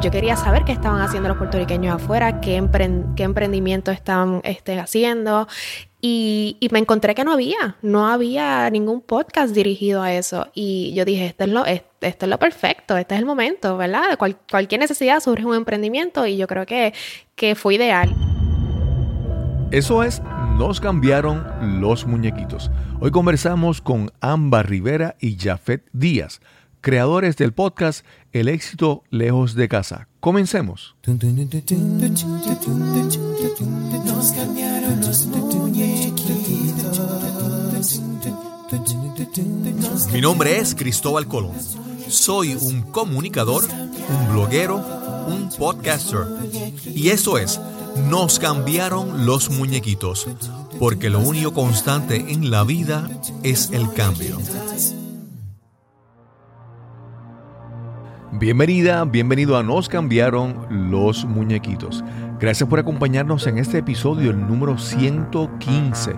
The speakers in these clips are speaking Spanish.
yo quería saber qué estaban haciendo los puertorriqueños afuera, qué, qué emprendimiento estaban este, haciendo. Y, me encontré que no había, no había ningún podcast dirigido a eso. Y yo dije, esto es lo, esto es lo perfecto, este es el momento, ¿verdad? cualquier necesidad surge un emprendimiento y yo creo que, que fue ideal. Eso es, nos cambiaron los muñequitos. Hoy conversamos con Amba Rivera y Jafet Díaz, creadores del podcast El éxito lejos de casa. Comencemos. Mi nombre es Cristóbal Colón. Soy un comunicador, un bloguero, un podcaster. Y eso es nos cambiaron los muñequitos, porque lo único constante en la vida es el cambio. Bienvenida, bienvenido a Nos cambiaron los muñequitos. Gracias por acompañarnos en este episodio, el número 115.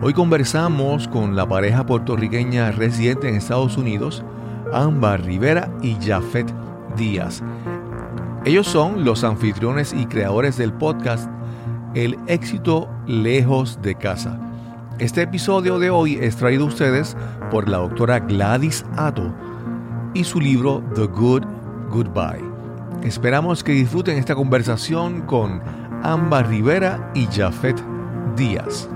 Hoy conversamos con la pareja puertorriqueña residente en Estados Unidos, Ámbar Rivera y Jafet Díaz. Ellos son los anfitriones y creadores del podcast El éxito lejos de casa. Este episodio de hoy es traído a ustedes por la doctora Gladys Atto y su libro The Good Goodbye. Esperamos que disfruten esta conversación con Amba Rivera y Jafet Díaz.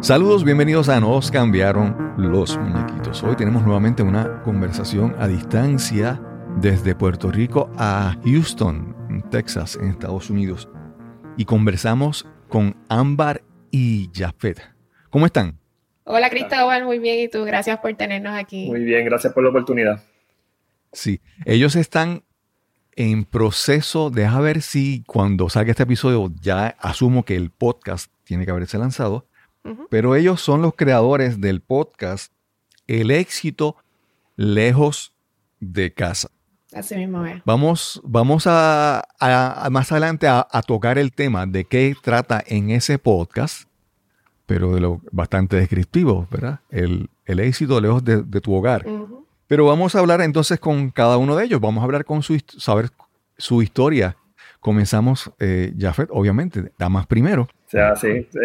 Saludos, bienvenidos a Nos cambiaron los muñequitos. Hoy tenemos nuevamente una conversación a distancia desde Puerto Rico a Houston, Texas, en Estados Unidos. Y conversamos con Ámbar y Jafet. ¿Cómo están? Hola Cristóbal, muy bien. ¿Y tú? Gracias por tenernos aquí. Muy bien, gracias por la oportunidad. Sí, ellos están en proceso, deja ver si cuando salga este episodio ya asumo que el podcast tiene que haberse lanzado pero ellos son los creadores del podcast El éxito lejos de casa. Así mismo es. Vamos, vamos a, más adelante a, tocar el tema de qué trata en ese podcast, pero de lo bastante descriptivo, ¿verdad? El, éxito lejos de, tu hogar. Pero vamos a hablar entonces con cada uno de ellos. Vamos a hablar con su saber su historia. Comenzamos, eh, Jafet, obviamente, damas primero. O sea, sí.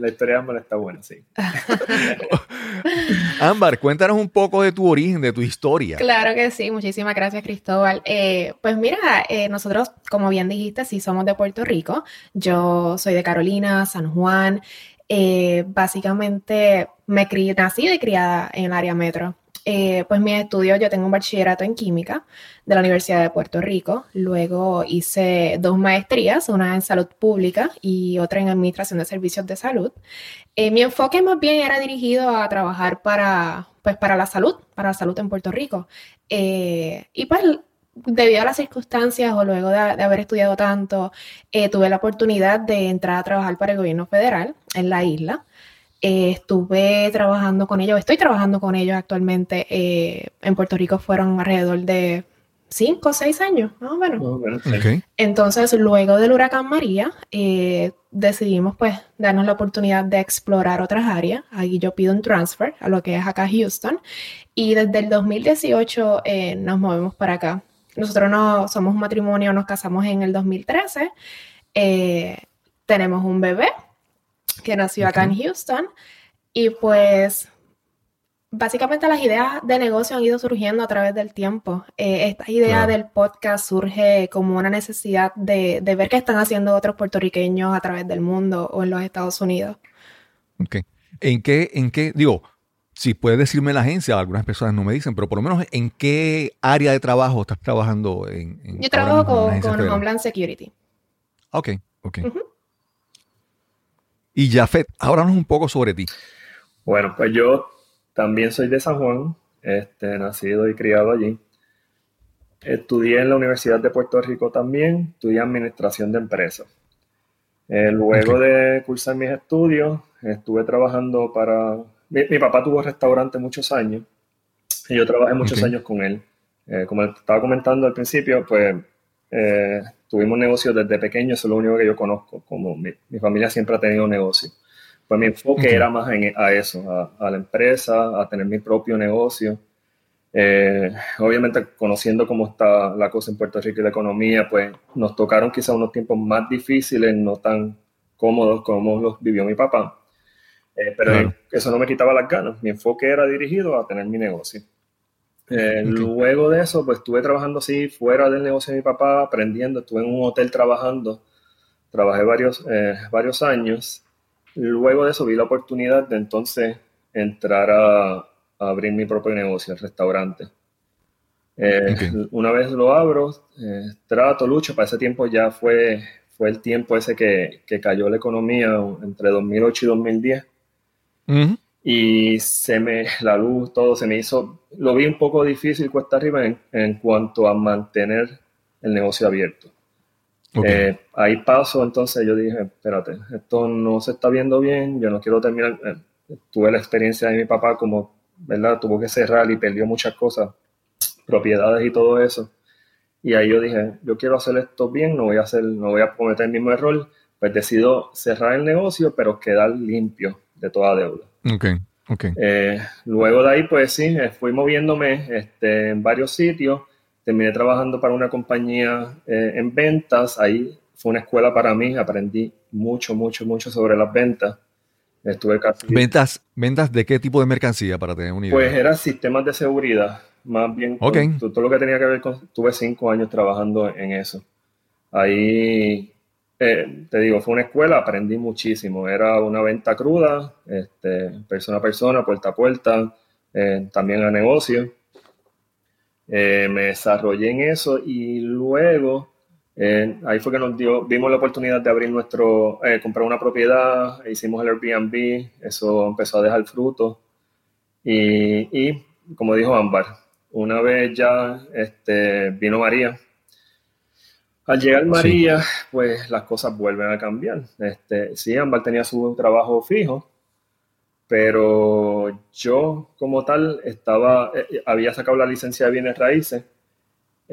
la historia de Ámbar está buena, sí. Ámbar, cuéntanos un poco de tu origen, de tu historia. Claro que sí, muchísimas gracias Cristóbal. Eh, pues mira, eh, nosotros, como bien dijiste, sí somos de Puerto Rico. Yo soy de Carolina, San Juan. Eh, básicamente me crié, nací y criada en el área metro. Eh, pues mis estudios, yo tengo un bachillerato en química de la Universidad de Puerto Rico. Luego hice dos maestrías, una en salud pública y otra en administración de servicios de salud. Eh, mi enfoque más bien era dirigido a trabajar para, pues, para la salud, para la salud en Puerto Rico. Eh, y pues debido a las circunstancias o luego de, haber estudiado tanto, tuve la oportunidad de entrar a trabajar para el gobierno federal en la isla. Eh, estuve trabajando con ellos, estoy trabajando con ellos actualmente. Eh, en Puerto Rico fueron alrededor de cinco o seis años, más o menos. Entonces, luego del huracán María, eh, decidimos pues darnos la oportunidad de explorar otras áreas. Ahí yo pido un transfer a lo que es acá Houston. Y desde el 2018 nos movemos para acá. Nosotros no somos un matrimonio, nos casamos en el 2013. tenemos un bebé, que nació acá en Houston. Y pues básicamente las ideas de negocio han ido surgiendo a través del tiempo. Eh, esta idea del podcast surge como una necesidad de, ver qué están haciendo otros puertorriqueños a través del mundo o en los Estados Unidos. Ok. ¿En qué, en qué, digo, si puedes decirme la agencia, algunas personas no me dicen, pero por lo menos en qué área de trabajo estás trabajando en... Yo trabajo con, Homeland Security. Ok, ok. Y Jafet, háblanos un poco sobre ti. Bueno, pues yo también soy de San Juan, este, nacido y criado allí. Estudié en la Universidad de Puerto Rico también, estudié Administración de Empresas. Eh, luego de cursar mis estudios, estuve trabajando para... Mi, papá tuvo restaurante muchos años y yo trabajé muchos años con él. Eh, como estaba comentando al principio, pues eh, tuvimos negocios desde pequeño, eso es lo único que yo conozco, como mi, familia siempre ha tenido negocio. Pues mi enfoque era más en, a eso, a, la empresa, a tener mi propio negocio. Eh, obviamente, conociendo cómo está la cosa en Puerto Rico y la economía, pues nos tocaron quizá unos tiempos más difíciles, no tan cómodos como los vivió mi papá. Eh, pero eso no me quitaba las ganas. Mi enfoque era dirigido a tener mi negocio. Eh, luego de eso, pues estuve trabajando así fuera del negocio de mi papá, aprendiendo. Estuve en un hotel trabajando. Trabajé varios, varios años. Luego de eso vi la oportunidad de entonces entrar a, abrir mi propio negocio, el restaurante. Eh, una vez lo abro, eh, trato, lucho, para ese tiempo ya fue, fue el tiempo ese que, que cayó la economía entre 2008 y 2010. Y se me, la luz, todo se me hizo, lo vi un poco difícil cuesta arriba en, en cuanto a mantener el negocio abierto. Eh, ahí paso, entonces yo dije, espérate, esto no se está viendo bien, yo no quiero terminar. tuve la experiencia de mi papá como ¿verdad? Tuvo que cerrar y perdió muchas cosas, propiedades y todo eso. Y ahí yo dije, yo quiero hacer esto bien, no voy a hacer, no voy a cometer el mismo error. Pues decido cerrar el negocio, pero quedar limpio de toda deuda. Ok, ok. Eh, luego de ahí, pues sí, eh, fui moviéndome este, en varios sitios. Terminé trabajando para una compañía eh, en ventas. Ahí fue una escuela para mí. Aprendí mucho, mucho, mucho sobre las ventas. Estuve casi... ¿Ventas, ¿Ventas de qué tipo de mercancía para tener un idea? Pues eran sistemas de seguridad, más bien todo lo que tenía que ver con... Tuve cinco años trabajando en eso. Ahí, eh, te digo, fue una escuela, aprendí muchísimo. Era una venta cruda, este, persona a persona, puerta a puerta, eh, también a negocio. Eh, me desarrollé en eso y luego eh, ahí fue que nos dio, vimos la oportunidad de abrir nuestro, eh, comprar una propiedad, hicimos el Airbnb, eso empezó a dejar fruto. Y, y como dijo Ámbar, una vez ya este, vino María. Al llegar María, pues las cosas vuelven a cambiar. Este, sí, Ámbar tenía su trabajo fijo, pero yo como tal estaba, eh, había sacado la licencia de bienes raíces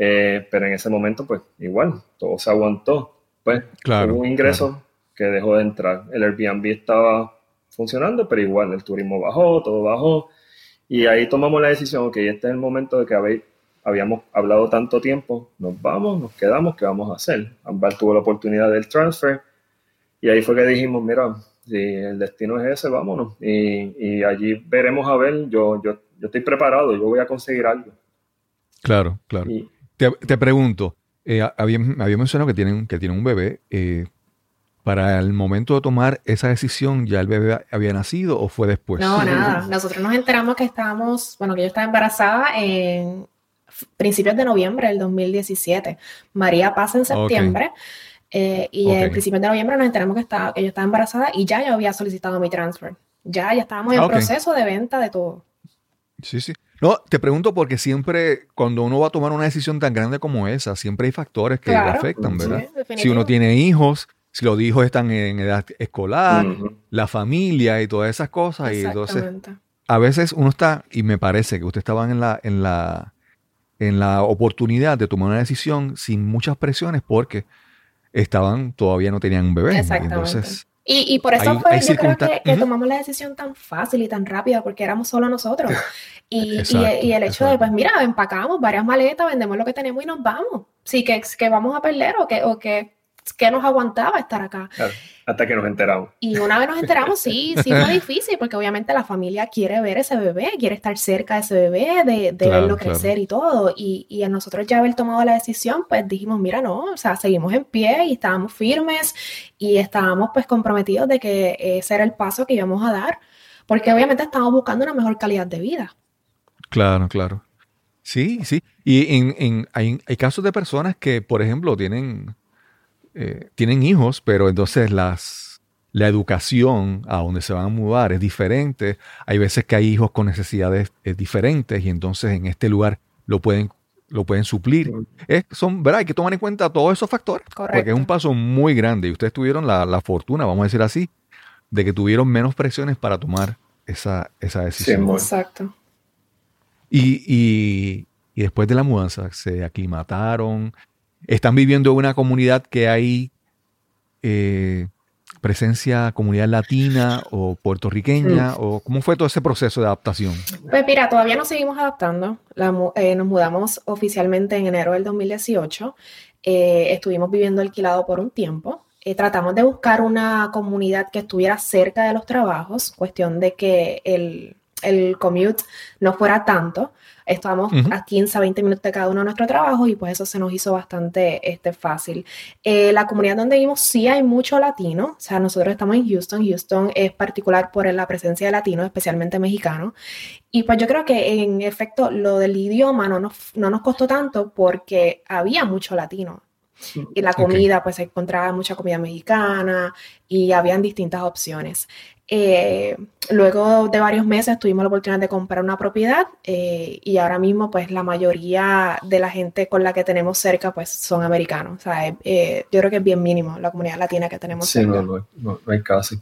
eh, pero en ese momento, pues igual, todo se aguantó. Pues claro, hubo un ingreso que dejó de entrar. El Airbnb estaba funcionando, pero igual el turismo bajó, todo bajó. Y ahí tomamos la decisión, ok, este es el momento de que habíamos hablado tanto tiempo, nos vamos, nos quedamos, ¿qué vamos a hacer? Ambar tuvo la oportunidad del transfer y ahí fue que dijimos, mira, si el destino es ese, vámonos. Y, y allí veremos a ver, yo, yo, yo estoy preparado, yo voy a conseguir algo. Claro, claro. Te, pregunto, eh, había, mencionado que tienen, que tienen un bebé. Eh, ¿Para el momento de tomar esa decisión ya el bebé había nacido o fue después? No, nada. Nosotros nos enteramos que estábamos, bueno, que yo estaba embarazada en principios de noviembre del 2017. María pasa en septiembre. Eh, y en principios de noviembre nos enteramos que, estaba, que yo estaba embarazada y ya yo había solicitado mi transfer. Ya, ya estábamos en ah, proceso de venta de todo. Sí, sí. No, te pregunto porque siempre, cuando uno va a tomar una decisión tan grande como esa, siempre hay factores que le afectan, ¿verdad? si uno tiene hijos, si los hijos están en edad escolar, la familia y todas esas cosas. Y entonces, a veces uno está, y me parece que usted estaban en la, en la, en la oportunidad de tomar una decisión sin muchas presiones porque estaban, todavía no tenían un bebé. Exactamente. Entonces, y, por eso fue, yo creo que, tomamos la decisión tan fácil y tan rápida, porque éramos solo nosotros. Y, y, el hecho de, pues mira, empacamos varias maletas, vendemos lo que tenemos y nos vamos. Sí, que, que vamos a perder o que, o que que nos aguantaba estar acá. hasta que nos enteramos. Y una vez nos enteramos, sí, sí fue difícil, porque obviamente la familia quiere ver ese bebé, quiere estar cerca de ese bebé, de, de verlo crecer y todo. Y, y, a nosotros ya haber tomado la decisión, pues dijimos, mira, no, o sea, seguimos en pie y estábamos firmes y estábamos pues comprometidos de que ese era el paso que íbamos a dar, porque obviamente estábamos buscando una mejor calidad de vida. Claro, claro. Sí, sí. Y en, en, hay, hay casos de personas que, por ejemplo, tienen eh, tienen hijos, pero entonces las, la educación a donde se van a mudar es diferente. Hay veces que hay hijos con necesidades eh, diferentes y entonces en este lugar lo pueden, lo pueden suplir. son, ¿verdad? Hay que tomar en cuenta todos esos factores. Porque es un paso muy grande y ustedes tuvieron la, fortuna, vamos a decir así, de que tuvieron menos presiones para tomar esa, esa decisión. exacto. Y, y, y, después de la mudanza, se aclimataron, están viviendo en una comunidad que hay, eh, presencia comunidad latina o puertorriqueña? ¿O cómo fue todo ese proceso de adaptación? Pues mira, todavía nos seguimos adaptando. Eh, nos mudamos oficialmente en enero del 2018. Eh, estuvimos viviendo alquilado por un tiempo. Eh, tratamos de buscar una comunidad que estuviera cerca de los trabajos, cuestión de que el, el commute no fuera tanto. Estábamos a 15 a 20 minutos de cada uno de nuestro trabajo y pues eso se nos hizo bastante este, fácil. Eh, la comunidad donde vivimos sí hay mucho latino, o sea, nosotros estamos en Houston, Houston es particular por la presencia de latinos, especialmente mexicanos. Y pues yo creo que en efecto lo del idioma no nos, no nos costó tanto porque había mucho latino. Y la comida, pues se encontraba mucha comida mexicana y habían distintas opciones. Eh, luego de varios meses tuvimos la oportunidad de comprar una propiedad eh, y ahora mismo pues la mayoría de la gente con la que tenemos cerca pues son americanos. O sea, eh, yo creo que es bien mínimo la comunidad latina que tenemos sí, cerca. No, no, no, hay casi.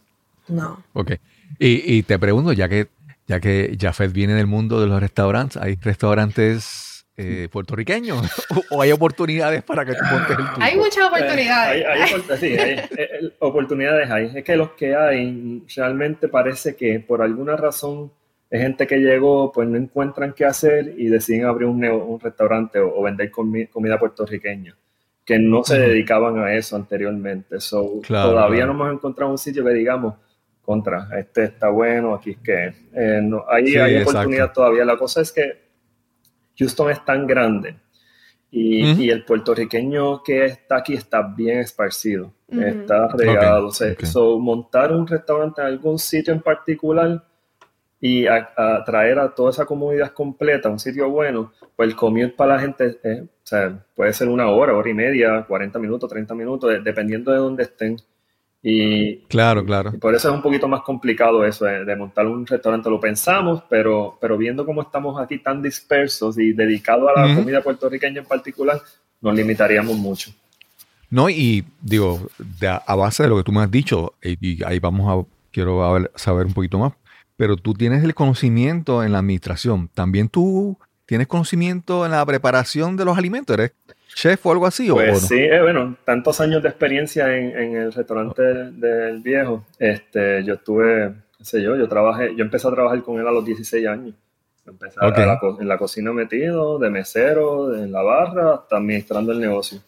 No. Ok. Y, y, te pregunto, ya que, ya que Jafet viene del mundo de los restaurantes, ¿hay restaurantes eh, puertorriqueño o hay oportunidades para que tú montes el tuyo? Hay muchas oportunidades. hay, sí, hay, eh, eh, oportunidades hay. Es que los que hay realmente parece que por alguna razón es gente que llegó, pues no encuentran qué hacer y deciden abrir un, un restaurante o, vender comida puertorriqueña, que no se dedicaban a eso anteriormente. So, todavía no hemos encontrado un sitio que digamos, contra, este está bueno, aquí es que no, ahí hay oportunidad todavía. La cosa es que Houston es tan grande y, el puertorriqueño que está aquí está bien esparcido, está regado. So, montar un restaurante en algún sitio en particular y atraer a, toda esa comunidad completa, un sitio bueno, pues el commute para la gente puede ser una hora, hora y media, 40 minutos, 30 minutos, dependiendo de dónde estén. Y, claro, claro. por eso es un poquito más complicado eso de, montar un restaurante. Lo pensamos, pero, pero viendo cómo estamos aquí tan dispersos y dedicados a la comida puertorriqueña en particular, nos limitaríamos mucho. No, y digo, a base de lo que tú me has dicho, y, ahí vamos a, quiero saber un poquito más, pero tú tienes el conocimiento en la administración. También tú tienes conocimiento en la preparación de los alimentos. ¿Eres chef o algo así? Pues sí, eh, bueno, tantos años de experiencia en, el restaurante del viejo. Este, yo estuve, qué sé yo, yo trabajé, yo empecé a trabajar con él a los 16 años. Empecé en la cocina metido, de mesero, en la barra, hasta administrando el negocio.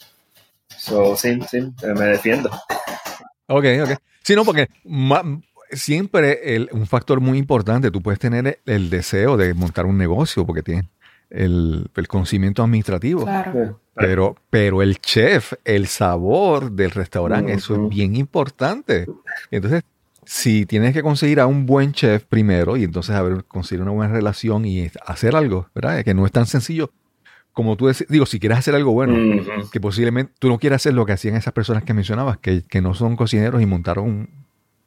So, sí, sí, eh, me defiendo. Ok, ok. Sí, no, porque siempre un factor muy importante, tú puedes tener el deseo de montar un negocio porque tienes el, conocimiento administrativo. Claro. Pero, pero el chef, el sabor del restaurante, eso es bien importante. Entonces, si tienes que conseguir a un buen chef primero y entonces a ver, conseguir una buena relación y hacer algo, ¿verdad? Que no es tan sencillo como tú decís, digo, si quieres hacer algo bueno, que posiblemente tú no quieras hacer lo que hacían esas personas que mencionabas, que, que no son cocineros y montaron un,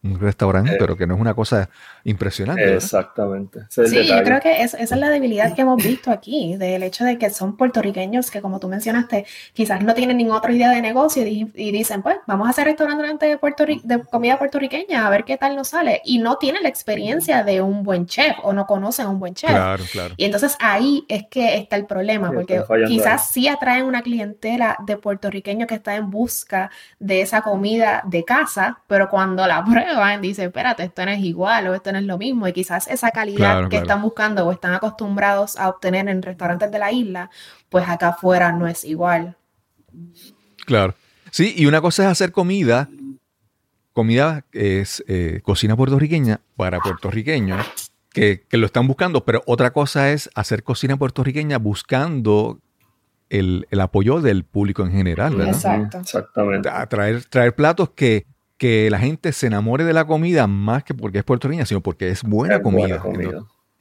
un restaurante, eh, pero que no es una cosa impresionante. Exactamente. sí, yo creo que esa es la debilidad que hemos visto aquí, del hecho de que son puertorriqueños que, como tú mencionaste, quizás no tienen ninguna otra idea de negocio y, dicen, pues, vamos a hacer restaurante de, Puerto de comida puertorriqueña, a ver qué tal nos sale. Y no tienen la experiencia de un buen chef o no conocen a un buen chef. Claro, claro. Y entonces ahí es que está el problema, porque quizás sí atraen una clientela de puertorriqueños que está en busca de esa comida de casa, pero cuando la prueban, van dice, espérate, esto no es igual o esto no es lo mismo. Y quizás esa calidad que están buscando o están acostumbrados a obtener en restaurantes de la isla, pues acá afuera no es igual. Claro. Sí, y una cosa es hacer comida, comida es eh, cocina puertorriqueña para puertorriqueños que, lo están buscando, pero otra cosa es hacer cocina puertorriqueña buscando el, apoyo del público en general, ¿verdad? Exacto. Exactamente. traer, traer platos que, que la gente se enamore de la comida más que porque es puertorriqueña, sino porque es buena comida.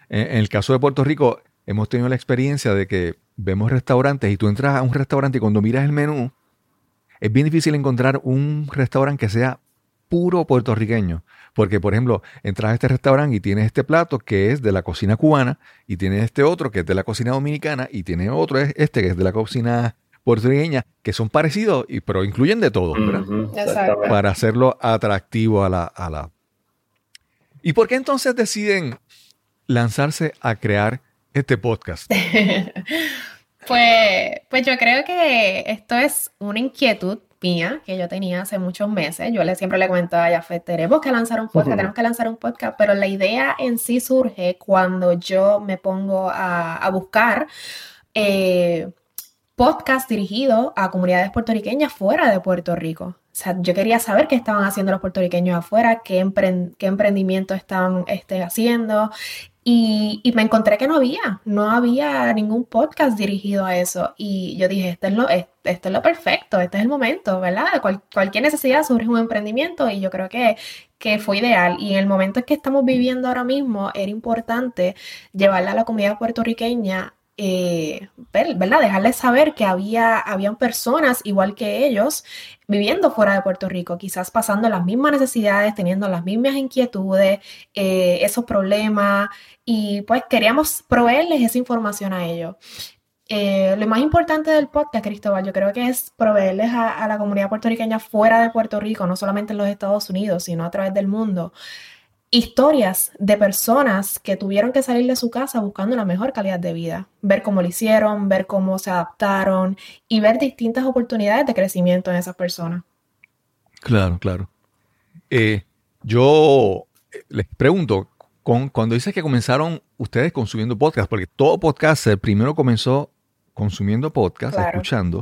En, el caso de Puerto Rico, hemos tenido la experiencia de que vemos restaurantes y tú entras a un restaurante y cuando miras el menú, es bien difícil encontrar un restaurante que sea puro puertorriqueño. Porque, por ejemplo, entras a este restaurante y tienes este plato que es de la cocina cubana y tienes este otro que es de la cocina dominicana y tiene otro este que es de la cocina puertorriqueña que son parecidos, y, pero incluyen de todo, ¿verdad? Para hacerlo atractivo a la, a la... ¿Y por qué entonces deciden lanzarse a crear este podcast? pues, pues yo creo que esto es una inquietud mía que yo tenía hace muchos meses. Yo le, siempre le cuento a Jafet, tenemos que lanzar un podcast, tenemos que lanzar un podcast, pero la idea en sí surge cuando yo me pongo a, buscar eh, podcast dirigido a comunidades puertorriqueñas fuera de Puerto Rico. O sea, yo quería saber qué estaban haciendo los puertorriqueños afuera, qué, qué emprendimiento estaban este, haciendo. Y, me encontré que no había, no había ningún podcast dirigido a eso. Y yo dije, esto es lo, esto es lo perfecto, este es el momento, ¿verdad? cualquier necesidad surge un emprendimiento y yo creo que, que fue ideal. Y en el momento en que estamos viviendo ahora mismo, era importante llevarla a la comunidad puertorriqueña eh, ¿verdad? Dejarles saber que había habían personas igual que ellos viviendo fuera de Puerto Rico, quizás pasando las mismas necesidades, teniendo las mismas inquietudes, eh, esos problemas, y pues queríamos proveerles esa información a ellos. Eh, lo más importante del podcast, Cristóbal, yo creo que es proveerles a, a, la comunidad puertorriqueña fuera de Puerto Rico, no solamente en los Estados Unidos, sino a través del mundo, historias de personas que tuvieron que salir de su casa buscando una mejor calidad de vida, ver cómo lo hicieron, ver cómo se adaptaron y ver distintas oportunidades de crecimiento en esas personas. Claro, claro. Eh, yo eh, les pregunto, con, cuando dices que comenzaron ustedes consumiendo podcast, porque todo podcaster primero comenzó consumiendo podcast, escuchando,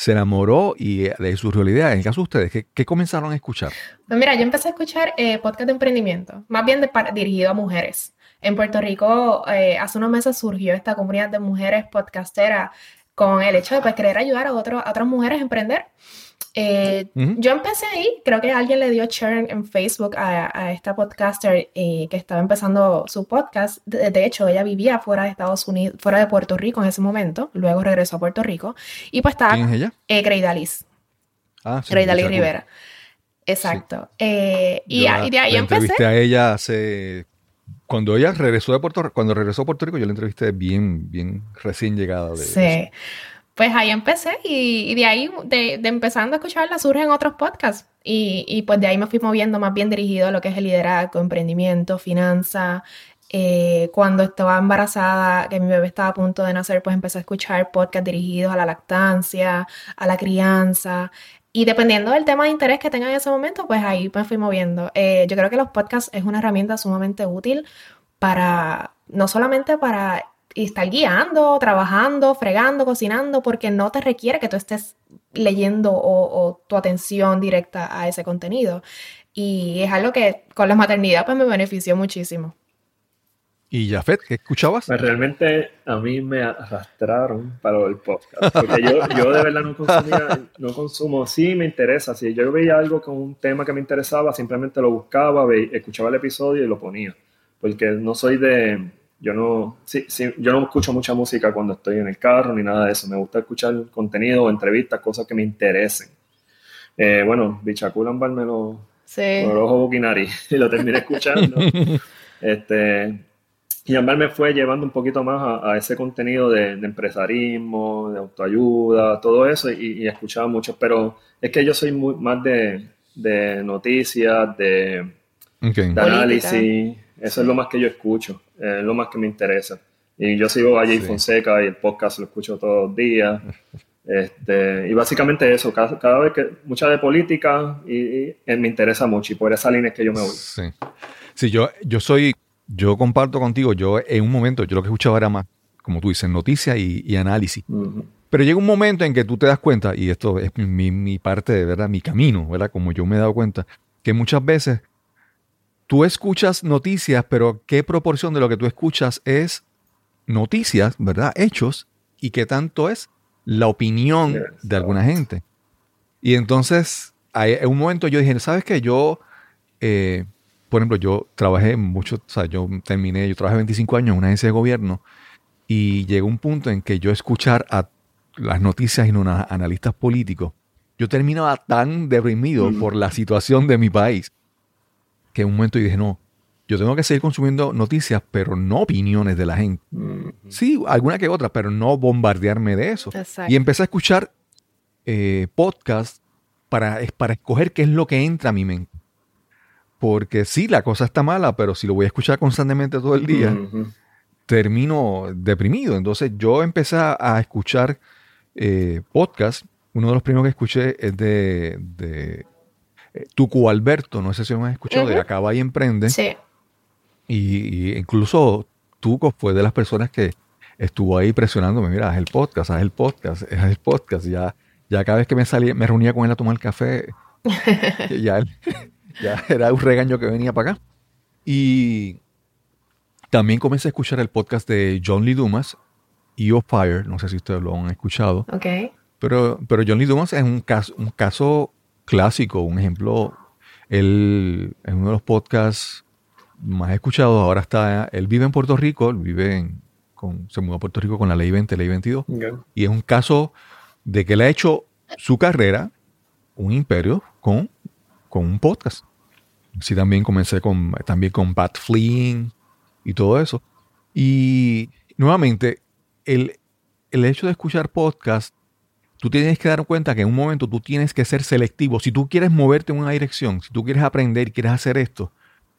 se enamoró y de ahí surgió la idea. En el caso de ustedes, ¿qué, comenzaron a escuchar? Pues mira, yo empecé a escuchar eh, podcast de emprendimiento, más bien dirigido a mujeres. En Puerto Rico, eh, hace unos meses surgió esta comunidad de mujeres podcasteras con el hecho de pues, querer ayudar a, a otras mujeres a emprender. Eh, yo empecé ahí, creo que alguien le dio share en Facebook a, esta podcaster eh, que estaba empezando su podcast. De, hecho, ella vivía fuera de Estados Unidos, fuera de Puerto Rico en ese momento, luego regresó a Puerto Rico y pues estaba... ¿Quién es ella? Eh, Greidalis. Ah, sí, Rivera. Exacto. Eh, y, de ahí empecé. a ella hace cuando ella regresó de Puerto cuando regresó a Puerto Rico, yo la entrevisté bien, bien recién llegada de Sí pues ahí empecé y, de ahí, de, empezando a escucharla, surgen otros podcasts. Y, pues de ahí me fui moviendo más bien dirigido a lo que es el liderazgo, emprendimiento, finanza. Eh, cuando estaba embarazada, que mi bebé estaba a punto de nacer, pues empecé a escuchar podcasts dirigidos a la lactancia, a la crianza. Y dependiendo del tema de interés que tenga en ese momento, pues ahí me fui moviendo. Eh, yo creo que los podcasts es una herramienta sumamente útil para, no solamente para y estar guiando, trabajando, fregando, cocinando, porque no te requiere que tú estés leyendo o, tu atención directa a ese contenido. Y es algo que con la maternidad pues me benefició muchísimo. ¿Y Jafet, qué escuchabas? Pues realmente a mí me arrastraron para el podcast. Porque yo, yo de verdad no consumía, no consumo. Sí me interesa. Si yo veía algo con un tema que me interesaba, simplemente lo buscaba, escuchaba el episodio y lo ponía. Porque no soy de, yo no, sí, sí, yo no escucho mucha música cuando estoy en el carro ni nada de eso. Me gusta escuchar contenido, entrevistas, cosas que me interesen. Eh, bueno, Bichaculambar me lo, sí. me lo ojo y lo terminé escuchando. este, y Ambar me fue llevando un poquito más a, ese contenido de, empresarismo, de autoayuda, todo eso, y, escuchaba mucho. Pero es que yo soy muy, más de, de noticias, de, de análisis. Eso es lo más que yo escucho, es lo más que me interesa. Y yo sigo a Jay Fonseca y el podcast lo escucho todos los días. Este, y básicamente eso, cada, vez que, mucha de política y, me interesa mucho y por esa línea es que yo me voy. Sí, sí yo, yo soy, yo comparto contigo, yo en un momento, yo lo que escuchaba era más, como tú dices, noticias y, análisis. Pero llega un momento en que tú te das cuenta, y esto es mi, mi parte de verdad, mi camino, ¿verdad? Como yo me he dado cuenta, que muchas veces tú escuchas noticias, pero ¿qué proporción de lo que tú escuchas es noticias, ¿verdad? Hechos, y qué tanto es la opinión de alguna gente. Y entonces, en un momento yo dije, ¿sabes qué? Yo, eh, por ejemplo, yo trabajé mucho, o sea, yo terminé, yo trabajé 25 años en una agencia de gobierno y llegó un punto en que yo escuchar a las noticias y no a analistas políticos, yo terminaba tan deprimido mm. por la situación de mi país que en un momento dije, no, yo tengo que seguir consumiendo noticias, pero no opiniones de la gente. Sí, alguna que otra, pero no bombardearme de eso. Y empecé a escuchar eh, podcasts para, para escoger qué es lo que entra a mi mente. Porque sí, la cosa está mala, pero si lo voy a escuchar constantemente todo el día, termino deprimido. Entonces yo empecé a escuchar eh, podcasts uno de los primeros que escuché es de, de eh, Tucu Alberto, no sé si lo han escuchado, de Acaba y Emprende. Sí. Y, incluso Tuco fue de las personas que estuvo ahí presionándome, mira, haz el podcast, haz el podcast, haz el podcast. Ya, ya cada vez que me salía, me reunía con él a tomar café, ya, ya era un regaño que venía para acá. Y también comencé a escuchar el podcast de John Lee Dumas, E.O. Fire, no sé si ustedes lo han escuchado. Ok. Pero, pero John Lee Dumas es un caso, un caso clásico, un ejemplo. Él es uno de los podcasts más escuchados. Ahora está, él vive en Puerto Rico, él vive en, con, se mudó a Puerto Rico con la ley 20, ley 22. Y es un caso de que él ha hecho su carrera, un imperio, con, con un podcast. Sí, también comencé con, también con Pat Flynn y todo eso. Y nuevamente, el, el hecho de escuchar podcast tú tienes que dar cuenta que en un momento tú tienes que ser selectivo. Si tú quieres moverte en una dirección, si tú quieres aprender y quieres hacer esto,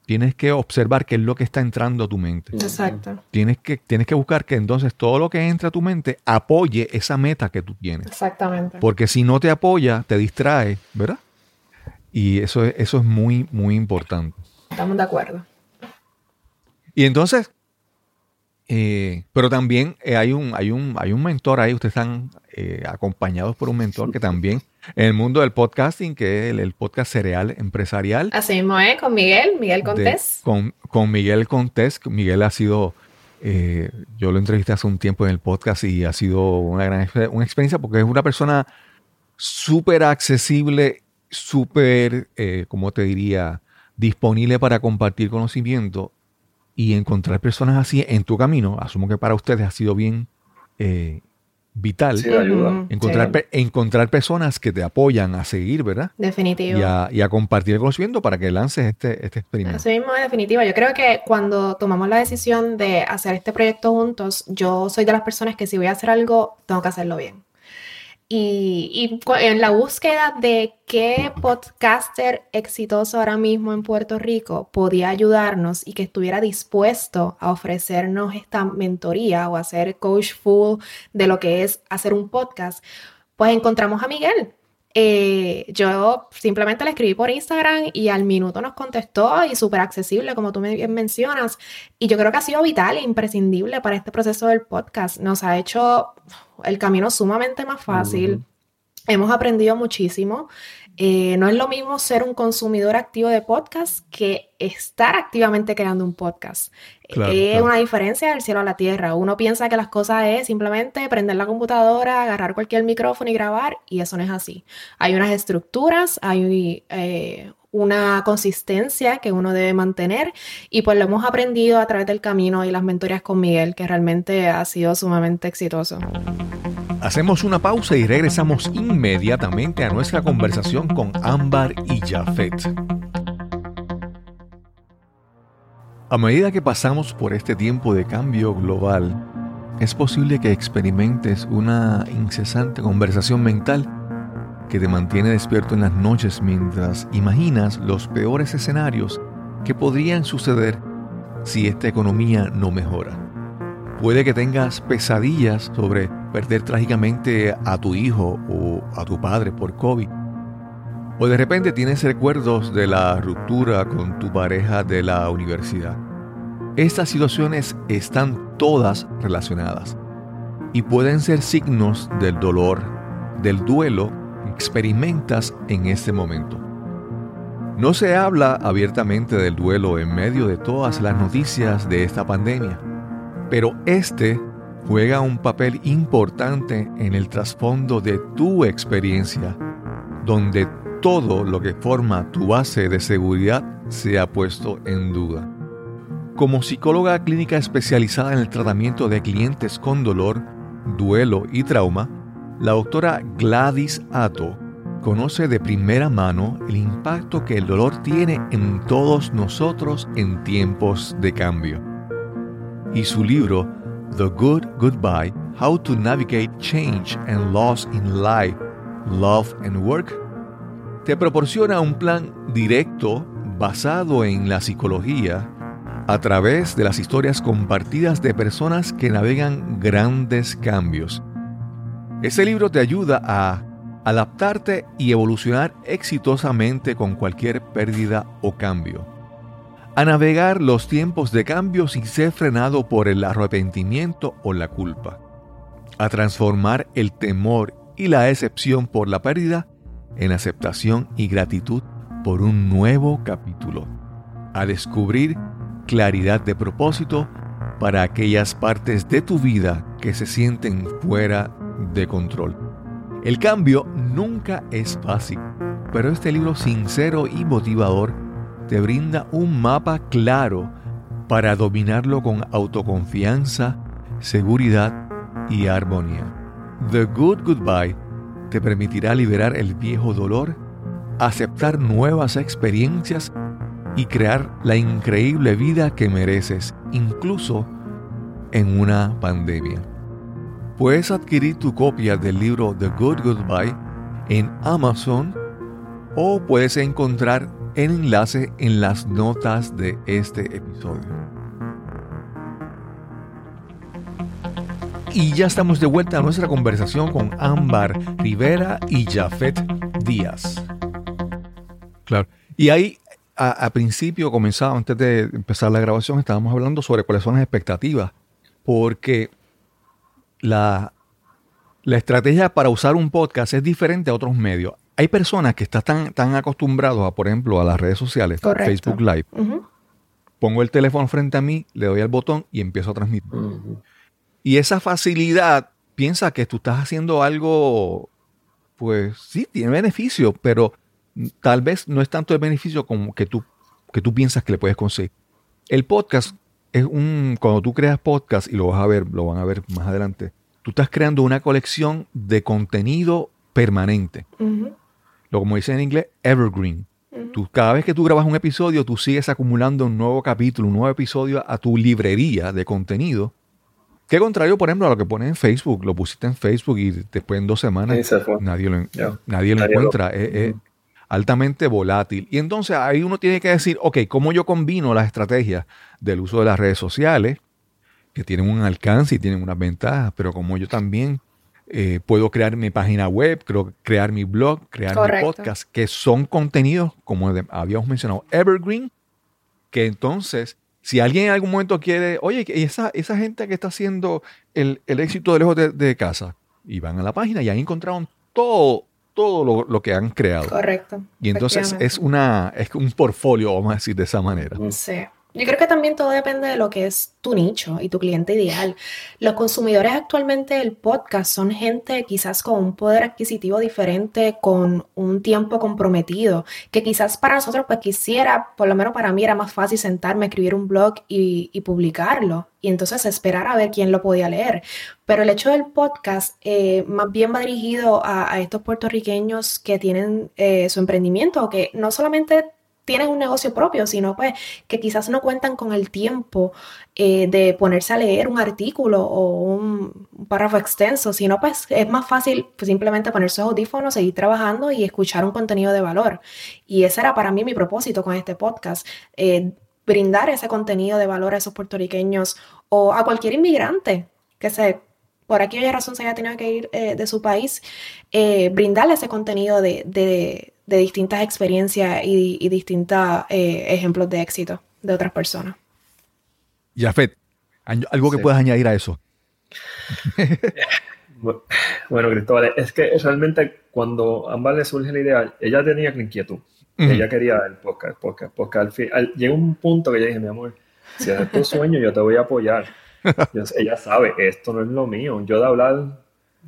tienes que observar qué es lo que está entrando a tu mente. Exacto. Tienes que, tienes que buscar que entonces todo lo que entra a tu mente apoye esa meta que tú tienes. Exactamente. Porque si no te apoya, te distrae, ¿verdad? Y eso es, eso es muy, muy importante. Estamos de acuerdo. Y entonces, eh, pero también eh, hay, un, hay, un, hay un mentor ahí, ustedes están eh, acompañados por un mentor que también en el mundo del podcasting, que es el, podcast cereal empresarial. Así mismo es, con Miguel, Miguel Contés. con, con, Miguel Contés. Miguel ha sido, yo lo entrevisté hace un tiempo en el podcast y ha sido una gran una experiencia porque es una persona súper accesible, súper, como te diría, disponible para compartir conocimiento y encontrar personas así en tu camino, asumo que para ustedes ha sido bien eh, vital. Sí, ayuda. Encontrar, encontrar personas que te apoyan a seguir, ¿verdad? Definitivo. Y a, y a compartir el conocimiento para que lances este, este experimento. Así mismo es definitivo. Yo creo que cuando tomamos la decisión de hacer este proyecto juntos, yo soy de las personas que si voy a hacer algo, tengo que hacerlo bien. Y, en la búsqueda de qué podcaster exitoso ahora mismo en Puerto Rico podía ayudarnos y que estuviera dispuesto a ofrecernos esta mentoría o hacer coach full de lo que es hacer un podcast, pues encontramos a Miguel. Eh, yo simplemente le escribí por Instagram y al minuto nos contestó y súper accesible, como tú me mencionas. Y yo creo que ha sido vital e imprescindible para este proceso del podcast. Nos ha hecho el camino sumamente más fácil. Hemos aprendido muchísimo. Eh, no es lo mismo ser un consumidor activo de podcast que estar activamente creando un podcast. es una diferencia del cielo a la tierra. Uno piensa que las cosas es simplemente prender la computadora, agarrar cualquier micrófono y grabar, y eso no es así. Hay unas estructuras, hay eh, una consistencia que uno debe mantener y pues lo hemos aprendido a través del camino y las mentorías con Miguel, que realmente ha sido sumamente exitoso. Hacemos una pausa y regresamos inmediatamente a nuestra conversación con Ámbar y Jafet. A medida que pasamos por este tiempo de cambio global, es posible que experimentes una incesante conversación mental que te mantiene despierto en las noches mientras imaginas los peores escenarios que podrían suceder si esta economía no mejora. Puede que tengas pesadillas sobre perder trágicamente a tu hijo o a tu padre por COVID. O de repente tienes recuerdos de la ruptura con tu pareja de la universidad. Estas situaciones están todas relacionadas y pueden ser signos del dolor, del duelo que experimentas en este momento. No se habla abiertamente del duelo en medio de todas las noticias de esta pandemia pero este juega un papel importante en el trasfondo de tu experiencia, donde todo lo que forma tu base de seguridad se ha puesto en duda. Como psicóloga clínica especializada en el tratamiento de clientes con dolor, duelo y trauma, la doctora Gladys Atto conoce de primera mano el impacto que el dolor tiene en todos nosotros en tiempos de cambio y su libro The Good Goodbye, How to Navigate Change and Loss in Life, Love and Work, te proporciona un plan directo basado en la psicología a través de las historias compartidas de personas que navegan grandes cambios. Ese libro te ayuda a adaptarte y evolucionar exitosamente con cualquier pérdida o cambio, a navegar los tiempos de cambio sin ser frenado por el arrepentimiento o la culpa, a transformar el temor y la excepción por la pérdida en aceptación y gratitud por un nuevo capítulo, a descubrir claridad de propósito para aquellas partes de tu vida que se sienten fuera de control. El cambio nunca es fácil, pero este libro sincero y motivador te brinda un mapa claro para dominarlo con autoconfianza, seguridad y armonía. The Good Goodbye te permitirá liberar el viejo dolor, aceptar nuevas experiencias y crear la increíble vida que mereces, incluso en una pandemia. Puedes adquirir tu copia del libro The Good Goodbye en Amazon o puedes encontrar el enlace en las notas de este episodio. Y ya estamos de vuelta a nuestra conversación con Ámbar Rivera y Jafet Díaz. Claro. Y ahí, a, principio, comenzaba, antes de empezar la grabación, estábamos hablando sobre cuáles son las expectativas. Porque la, la estrategia para usar un podcast es diferente a otros medios. Hay personas que están tan, acostumbrados a, por ejemplo, a las redes sociales, Facebook Live. Pongo el teléfono frente a mí, le doy al botón y empiezo a transmitir. Y esa facilidad piensa que tú estás haciendo algo, pues sí, tiene beneficio, pero tal vez no es tanto el beneficio como que tú, que tú piensas que le puedes conseguir. El podcast es un, cuando tú creas podcast, y lo vas a ver, lo van a ver más adelante, tú estás creando una colección de contenido permanente. Lo como dice en inglés, evergreen. tú, cada vez que tú grabas un episodio, tú sigues acumulando un nuevo capítulo, un nuevo episodio a tu librería de contenido Qué contrario, por ejemplo, a lo que pones en Facebook. Lo pusiste en Facebook y después en dos semanas nadie lo, nadie lo encuentra. Es, altamente volátil. Y entonces ahí uno tiene que decir, ok, ¿cómo yo combino las estrategias del uso de las redes sociales, que tienen un alcance y tienen unas ventajas, pero como yo también eh, puedo crear mi página web, crear mi blog, crear mi podcast, que son contenidos, como habíamos mencionado, evergreen, que entonces si alguien en algún momento quiere, oye, esa, esa gente que está haciendo el, éxito de lejos de, casa, y van a la página y han encontrado todo, todo lo, que han creado. Correcto. Y entonces es una, es un portfolio, vamos a decir de esa manera. Sí. Yo creo que también todo depende de lo que es tu nicho y tu cliente ideal. Los consumidores actualmente del podcast son gente quizás con un poder adquisitivo diferente, con un tiempo comprometido, que quizás para nosotros pues quisiera, por lo menos para mí era más fácil sentarme, escribir un blog y, publicarlo y entonces esperar a ver quién lo podía leer. Pero el hecho del podcast eh, más bien va dirigido a, estos puertorriqueños que tienen eh, su emprendimiento, que no solamente tienen un negocio propio, sino pues que quizás no cuentan con el tiempo eh, de ponerse a leer un artículo o un, párrafo extenso, sino pues es más fácil simplemente ponerse audífonos, seguir trabajando y escuchar un contenido de valor. Y ese era para mí mi propósito con este podcast, eh, brindar ese contenido de valor a esos puertorriqueños o a cualquier inmigrante que se por aquí haya razón se haya tenido que ir eh, de su país, brindarle ese contenido de, de distintas experiencias y, distintos eh, ejemplos de éxito de otras personas. Jafet, algo que puedas añadir a eso. bueno, Cristóbal, es que realmente cuando a Ámbar le surge la idea, ella tenía la inquietud. Ella quería el podcast, podcast, porque al fin, llegó un punto que ella dije, mi amor, si es tu sueño, yo te voy a apoyar. ella sabe, esto no es lo mío. Yo de hablar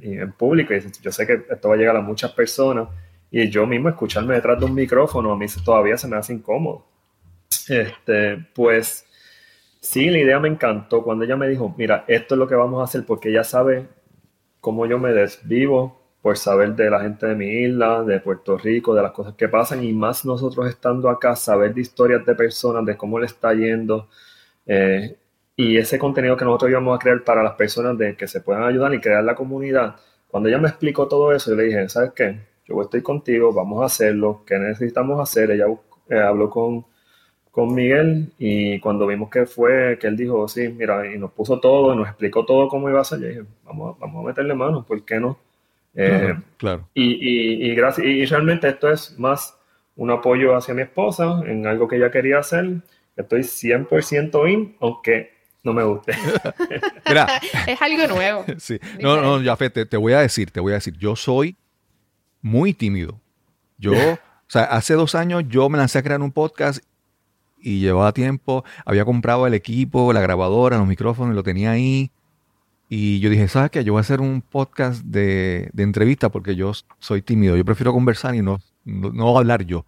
en público, yo sé que esto va a llegar a muchas personas, y yo mismo escucharme detrás de un micrófono a mí todavía se me hace incómodo. Este, pues sí, la idea me encantó cuando ella me dijo, mira, esto es lo que vamos a hacer porque ella sabe cómo yo me desvivo por saber de la gente de mi isla, de Puerto Rico, de las cosas que pasan y más nosotros estando acá, saber de historias de personas, de cómo le está yendo. Eh, y ese contenido que nosotros íbamos a crear para las personas de que se puedan ayudar y crear la comunidad. Cuando ella me explicó todo eso, yo le dije, ¿sabes qué? Yo estoy contigo, vamos a hacerlo, ¿qué necesitamos hacer? Ella eh, habló con, con Miguel y cuando vimos que fue, que él dijo, sí, mira, y nos puso todo, nos explicó todo cómo iba a ser, yo dije, vamos, vamos a meterle mano, ¿por qué no? Eh, claro. Y, y, gracias, y realmente esto es más un apoyo hacia mi esposa en algo que ella quería hacer. Estoy 100% in, aunque no me guste. es algo nuevo. Sí. No, no, ya te, te voy a decir, te voy a decir, yo soy muy tímido. Yo, o sea, hace dos años yo me lancé a crear un podcast y llevaba tiempo, había comprado el equipo, la grabadora, los micrófonos, lo tenía ahí. Y yo dije, ¿sabes qué? Yo voy a hacer un podcast de, de entrevista porque yo soy tímido. Yo prefiero conversar y no, no, hablar yo.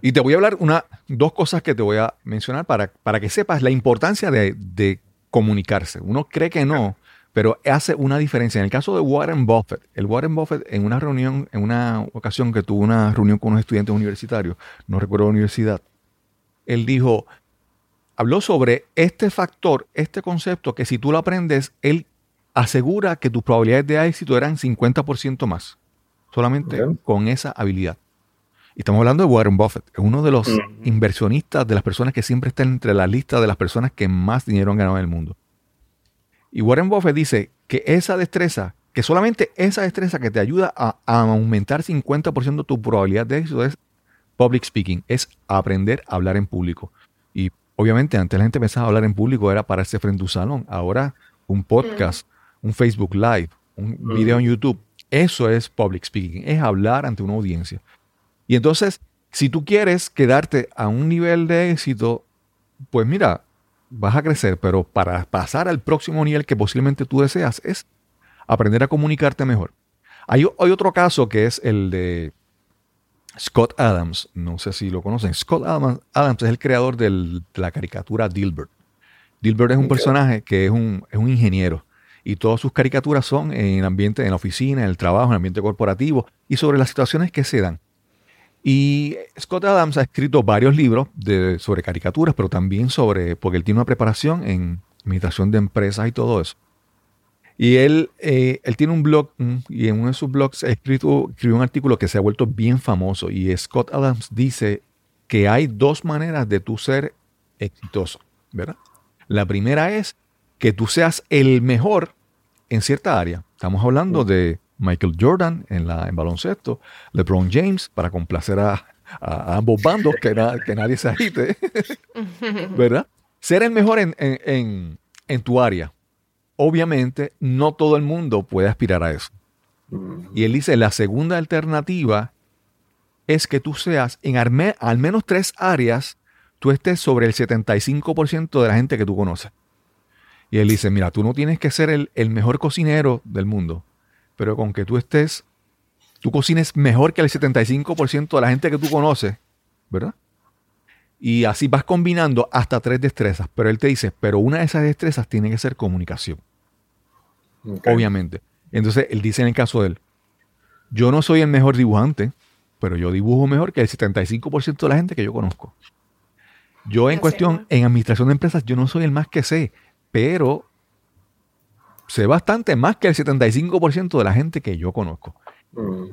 Y te voy a hablar una, dos cosas que te voy a mencionar para, para que sepas la importancia de, de comunicarse. Uno cree que no, pero hace una diferencia. En el caso de Warren Buffett, el Warren Buffett en una reunión, en una ocasión que tuvo una reunión con unos estudiantes universitarios, no recuerdo la universidad, él dijo, habló sobre este factor, este concepto, que si tú lo aprendes, él asegura que tus probabilidades de éxito eran 50% más, solamente con esa habilidad. Y estamos hablando de Warren Buffett, es uno de los inversionistas, de las personas que siempre están entre la lista de las personas que más dinero han ganado en el mundo. Y Warren Buffett dice que esa destreza, que solamente esa destreza que te ayuda a, a aumentar 50% tu probabilidad de éxito es public speaking, es aprender a hablar en público. Y obviamente antes la gente pensaba hablar en público era pararse frente a un salón. Ahora un podcast, un Facebook Live, un video en YouTube, eso es public speaking, es hablar ante una audiencia. Y entonces, si tú quieres quedarte a un nivel de éxito, pues mira, vas a crecer, pero para pasar al próximo nivel que posiblemente tú deseas es aprender a comunicarte mejor. Hay, hay otro caso que es el de Scott Adams, no sé si lo conocen. Scott Adams, es el creador de la caricatura Dilbert. Dilbert es un personaje que es un, ingeniero y todas sus caricaturas son en el ambiente, en la oficina, en el trabajo, en el ambiente corporativo y sobre las situaciones que se dan. Y Scott Adams ha escrito varios libros de, sobre caricaturas, pero también sobre, porque él tiene una preparación en administración de empresas y todo eso. Y él, eh, él tiene un blog mm, y en uno de sus blogs ha escrito, escribió un artículo que se ha vuelto bien famoso y Scott Adams dice que hay dos maneras de tú ser exitoso, ¿verdad? La primera es que tú seas el mejor en cierta área. Estamos hablando de Michael Jordan en, la, en baloncesto, LeBron James para complacer a, ambos bandos, que, que nadie se agite, ¿verdad? Ser el mejor en, en, en tu área obviamente no todo el mundo puede aspirar a eso. Y él dice, la segunda alternativa es que tú seas en al menos tres áreas, tú estés sobre el 75% de la gente que tú conoces. Y él dice, mira, tú no tienes que ser el, el, mejor cocinero del mundo, pero con que tú estés, tú cocines mejor que el 75% de la gente que tú conoces, ¿verdad? Y así vas combinando hasta tres destrezas. Pero él te dice, pero una de esas destrezas tiene que ser comunicación. Obviamente. Entonces, él dice en el caso de él, yo no soy el mejor dibujante, pero yo dibujo mejor que el 75% de la gente que yo conozco. Yo en cuestión, en administración de empresas, yo no soy el más que sé, pero sé bastante más que el 75% de la gente que yo conozco.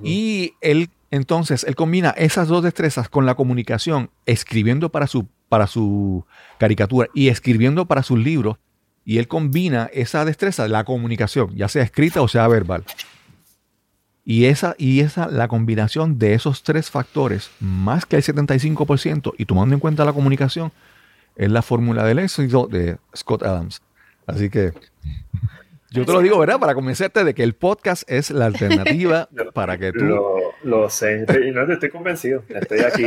Y él entonces, él combina esas dos destrezas con la comunicación, escribiendo para su, para su caricatura y escribiendo para sus libros. Y él combina esa destreza, la comunicación, ya sea escrita o sea verbal. Y esa, y esa, la combinación de esos tres factores, más que el 75%, y tomando en cuenta la comunicación, es la fórmula del éxito de Scott Adams. Así que yo te lo digo, ¿verdad? Para convencerte de que el podcast es la alternativa para que tú... Lo, sé, y no estoy convencido. Estoy aquí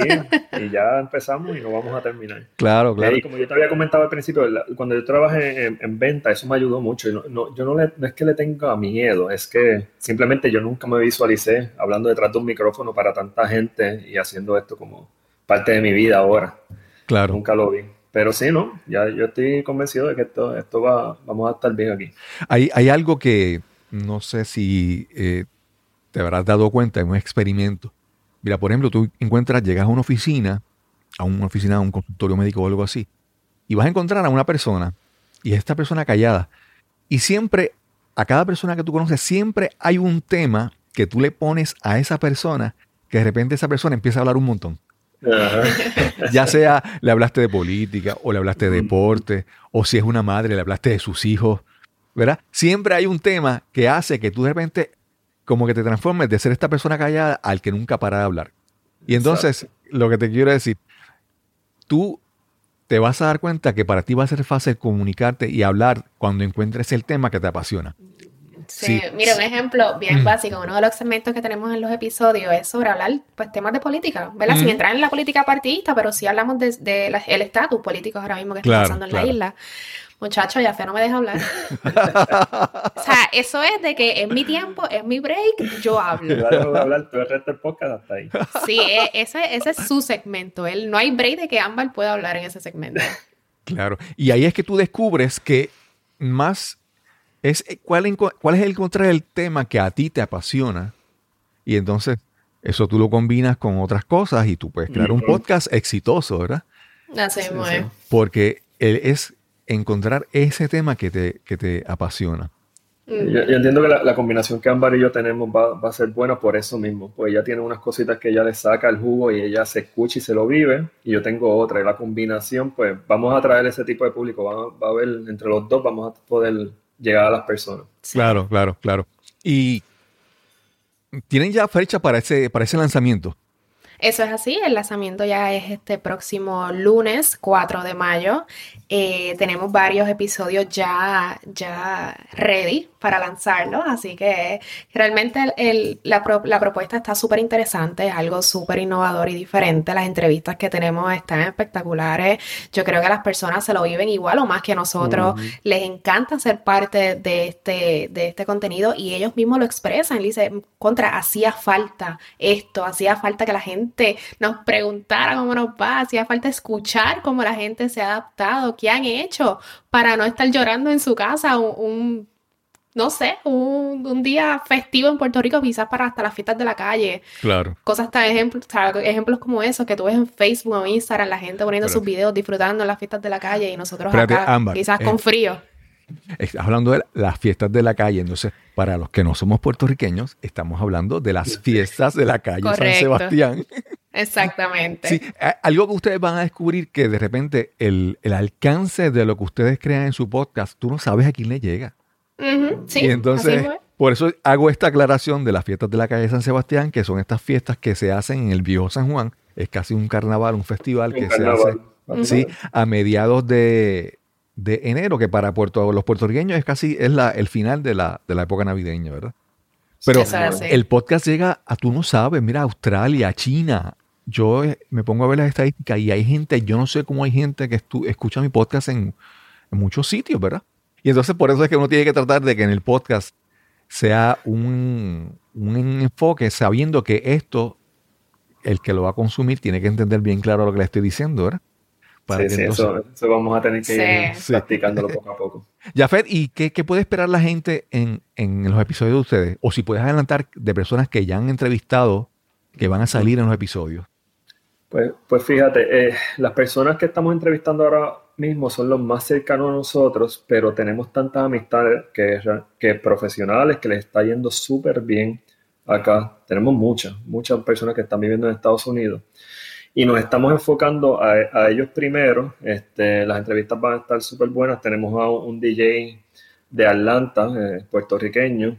y ya empezamos y no vamos a terminar. Claro, claro. Y como yo te había comentado al principio, cuando yo trabajé en, venta, eso me ayudó mucho. Y no, yo no, le, no es que le tenga miedo, es que simplemente yo nunca me visualicé hablando detrás de un micrófono para tanta gente y haciendo esto como parte de mi vida ahora. Claro. Nunca lo vi. Pero sí, ¿no? Ya yo estoy convencido de que esto, esto va, vamos a estar bien aquí. Hay, hay algo que no sé si eh, te habrás dado cuenta en un experimento. Mira, por ejemplo, tú encuentras, llegas a una oficina, a una oficina, a un consultorio médico o algo así, y vas a encontrar a una persona, y es esta persona callada, y siempre, a cada persona que tú conoces, siempre hay un tema que tú le pones a esa persona, que de repente esa persona empieza a hablar un montón. Ya sea le hablaste de política o le hablaste de deporte o si es una madre le hablaste de sus hijos, ¿verdad? Siempre hay un tema que hace que tú de repente como que te transformes de ser esta persona callada al que nunca para de hablar. Y entonces, lo que te quiero decir, tú te vas a dar cuenta que para ti va a ser fácil comunicarte y hablar cuando encuentres el tema que te apasiona. Sí, mira, un ejemplo bien básico, uno de los segmentos que tenemos en los episodios es sobre hablar pues temas de política, ¿verdad? Sin entrar en la política partidista, pero sí hablamos del de, el estatus político ahora mismo que está pasando en la isla. Muchacho, ya fe no me deja hablar. o sea, eso es de que en mi tiempo, en mi break, yo hablo. Yo hablar todo el resto del podcast hasta ahí. Sí, e, ese, ese es su segmento. Él, no hay break de que Ámbar pueda hablar en ese segmento. Claro. Y ahí es que tú descubres que más es eh, cuál, cuál es el contra del tema que a ti te apasiona. Y entonces eso tú lo combinas con otras cosas y tú puedes crear un podcast exitoso, ¿verdad? Así sí, Porque él es encontrar ese tema que te, que te apasiona. Yo, entiendo que la, combinación que Ámbar y yo tenemos va, a ser buena por eso mismo, pues ella tiene unas cositas que ella le saca el jugo y ella se escucha y se lo vive, y yo tengo otra, y la combinación, pues vamos a traer ese tipo de público, va, va a haber, entre los dos vamos a poder llegar a las personas. Claro, claro, claro. Y tienen ya fecha para ese, para ese lanzamiento. Eso es así, el lanzamiento ya es este próximo lunes 4 de mayo. Eh, tenemos varios episodios ya, ya ready para lanzarlo, así que realmente la, propuesta está súper interesante, es algo súper innovador y diferente. Las entrevistas que tenemos están espectaculares. Yo creo que las personas se lo viven igual o más que nosotros. Les encanta ser parte de este, de este contenido y ellos mismos lo expresan. Dicen, contra, hacía falta esto, hacía falta que la gente nos preguntara cómo nos va, hacía falta escuchar cómo la gente se ha adaptado, qué han hecho para no estar llorando en su casa un no sé, un, día festivo en Puerto Rico, quizás para hasta las fiestas de la calle. Claro. Cosas tan ejemplos, ejemplos como esos que tú ves en Facebook o Instagram, la gente poniendo sus videos, disfrutando las fiestas de la calle y nosotros acá, quizás con eh, frío. Estás hablando de las fiestas de la calle, entonces, para los que no somos puertorriqueños, estamos hablando de las fiestas de la calle San Sebastián. Exactamente. Sí, algo que ustedes van a descubrir que de repente el, el alcance de lo que ustedes crean en su podcast, tú no sabes a quién le llega y entonces, por eso hago esta aclaración de las fiestas de la calle San Sebastián, que son estas fiestas que se hacen en el viejo San Juan. Es casi un carnaval, un festival que se hace sí, a mediados de, enero, que para Puerto, los puertorriqueños es casi es la, el final de la, de la época navideña, ¿verdad? Pero el podcast llega a, tú no sabes, mira, Australia, China. Yo eh, me pongo a ver las estadísticas y hay gente, yo no sé cómo hay gente que escucha mi podcast en, en muchos sitios, ¿verdad? Y entonces por eso es que uno tiene que tratar de que en el podcast sea un, enfoque sabiendo que esto, el que lo va a consumir, tiene que entender bien claro lo que le estoy diciendo, ¿verdad? sí, sí, eso, vamos a tener que ir practicándolo poco a poco. Jafet, ¿y qué, puede esperar la gente en, los episodios de ustedes? O si puedes adelantar de personas que ya han entrevistado, que van a salir en los episodios. Pues, pues fíjate, eh, las personas que estamos entrevistando ahora mismo son los más cercanos a nosotros, pero tenemos tantas amistades que, que profesionales que les está yendo súper bien acá. Tenemos muchas, muchas personas que están viviendo en Estados Unidos. Y nos estamos enfocando a, ellos primero. Este, las entrevistas van a estar súper buenas. Tenemos a un DJ de Atlanta, eh, puertorriqueño.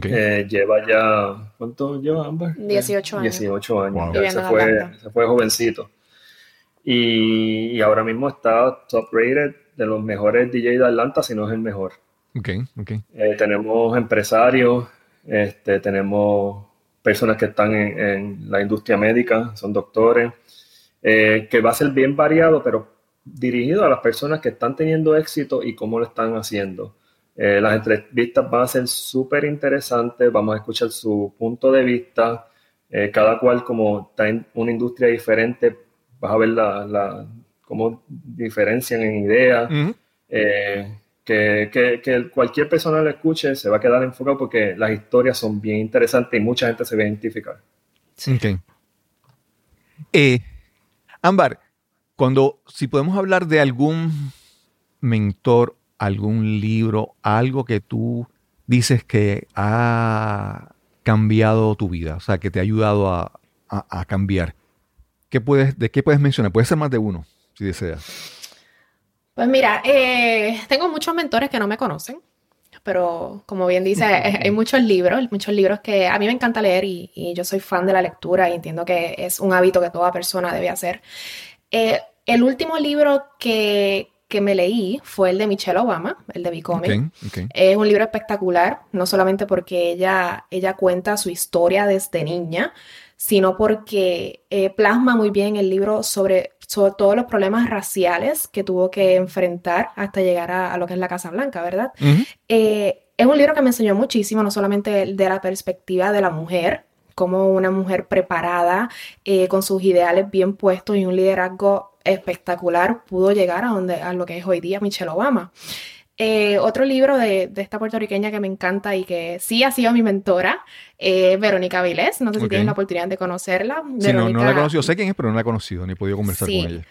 que lleva ya, ¿cuánto lleva Amber? 18 años. 18 años. se, fue, se fue jovencito. Y, ahora mismo está top rated de los mejores DJs de Atlanta, si no es el mejor. Ok, ok. Eh, tenemos empresarios, este, tenemos personas que están en, la industria médica, son doctores, eh, que va a ser bien variado, pero dirigido a las personas que están teniendo éxito y cómo lo están haciendo. Eh, las entrevistas van a ser súper interesantes, vamos a escuchar su punto de vista, cada cual como está en una industria diferente vas a ver la, cómo diferencian en ideas. Eh, que, cualquier persona lo escuche se va a quedar enfocado porque las historias son bien interesantes y mucha gente se va a identificar. Sí. Eh, Ámbar, cuando, si podemos hablar de algún mentor, algún libro, algo que tú dices que ha cambiado tu vida, o sea, que te ha ayudado a cambiar puedes, ¿de qué puedes mencionar? Puede ser más de uno, si deseas. Pues mira, eh, tengo muchos mentores que no me conocen, pero como bien dice, hay muchos libros, muchos libros que a mí me encanta leer y, yo soy fan de la lectura y entiendo que es un hábito que toda persona debe hacer. Eh, el último libro que, que me leí fue el de Michelle Obama, el de Becoming. Es un libro espectacular, no solamente porque ella, ella cuenta su historia desde niña, sino porque eh, plasma muy bien el libro sobre, sobre, todos los problemas raciales que tuvo que enfrentar hasta llegar a, lo que es la Casa Blanca, ¿verdad? Eh, es un libro que me enseñó muchísimo, no solamente de la perspectiva de la mujer, como una mujer preparada, eh, con sus ideales bien puestos y un liderazgo espectacular pudo llegar a, donde, a lo que es hoy día Michelle Obama. Eh, otro libro de, esta puertorriqueña que me encanta y que sí ha sido mi mentora, eh, Verónica Vilés. No sé si tienes la oportunidad de conocerla. Sí, no, la he conocido. Sé quién es, pero no la he conocido ni he podido conversar con ella.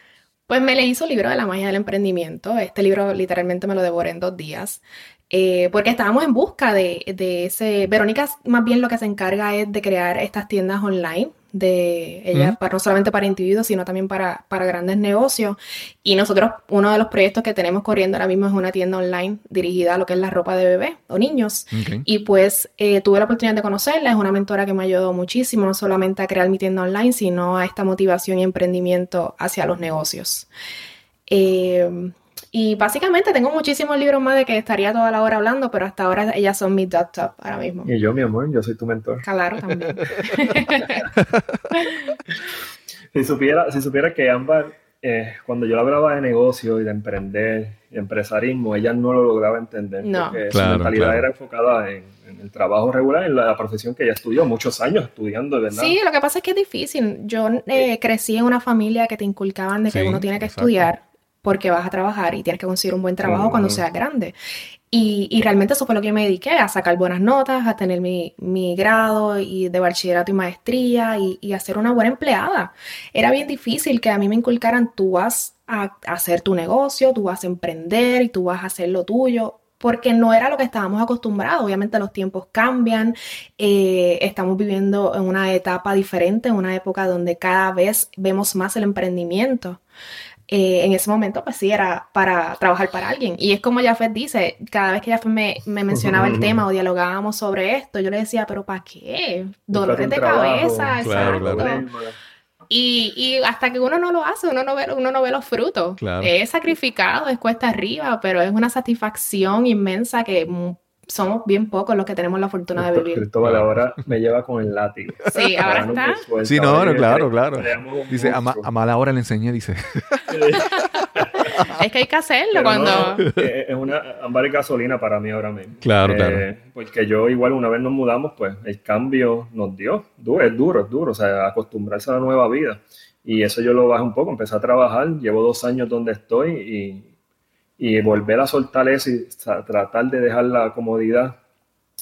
Pues me leí su libro de la magia del emprendimiento. Este libro literalmente me lo devoré en dos días. Eh, porque estábamos en busca de, ese. Verónica, más bien lo que se encarga es de crear estas tiendas online de ella, para, no solamente para individuos, sino también para, para, grandes negocios. Y nosotros, uno de los proyectos que tenemos corriendo ahora mismo es una tienda online dirigida a lo que es la ropa de bebé o niños. Y pues eh, tuve la oportunidad de conocerla, es una mentora que me ayudó muchísimo, no solamente a crear mi tienda online, sino a esta motivación y emprendimiento hacia los negocios. Eh, y básicamente tengo muchísimos libros más de que estaría toda la hora hablando, pero hasta ahora ellas son mi top top ahora mismo. Y yo, mi amor, yo soy tu mentor. Claro, también. si, supiera, si supiera que Ámbar, eh, cuando yo hablaba de negocio y de emprender y empresarismo, ella no lo lograba entender. No. Porque su mentalidad era enfocada en, el trabajo regular, en la, profesión que ella estudió, muchos años estudiando, ¿verdad? Sí, lo que pasa es que es difícil. Yo eh, crecí en una familia que te inculcaban de que uno tiene que estudiar porque vas a trabajar y tienes que conseguir un buen trabajo cuando seas grande. Y, realmente eso fue lo que me dediqué, a sacar buenas notas, a tener mi, grado y de bachillerato y maestría y, a ser una buena empleada. Era bien difícil que a mí me inculcaran, tú vas a, hacer tu negocio, tú vas a emprender y tú vas a hacer lo tuyo porque no era lo que estábamos acostumbrados. Obviamente los tiempos cambian, eh, estamos viviendo en una etapa diferente, en una época donde cada vez vemos más el emprendimiento. Eh, en ese momento, pues sí, era para trabajar para alguien. Y es como Jafet dice, cada vez que Jafet me, me mencionaba el tema o dialogábamos sobre esto, yo le decía, pero ¿para qué? Dolores de cabeza, exacto. Y, y, hasta que uno no lo hace, uno no ve, uno no ve los frutos. Es sacrificado, es cuesta arriba, pero es una satisfacción inmensa que somos bien pocos los que tenemos la fortuna de vivir. Cristóbal ahora me lleva con el látigo. Sí, ahora está. sí, no, no, claro, claro. Dice, a, a, mala hora le enseñé, dice. es que hay que hacerlo cuando... Eh, es una ámbar gasolina para mí ahora mismo. Claro, claro. Eh, porque yo igual una vez nos mudamos, pues el cambio nos dio. Es duro, es duro, o sea, acostumbrarse a la nueva vida. Y eso yo lo bajé un poco, empecé a trabajar, llevo dos años donde estoy y y volver a soltar eso y tratar de dejar la comodidad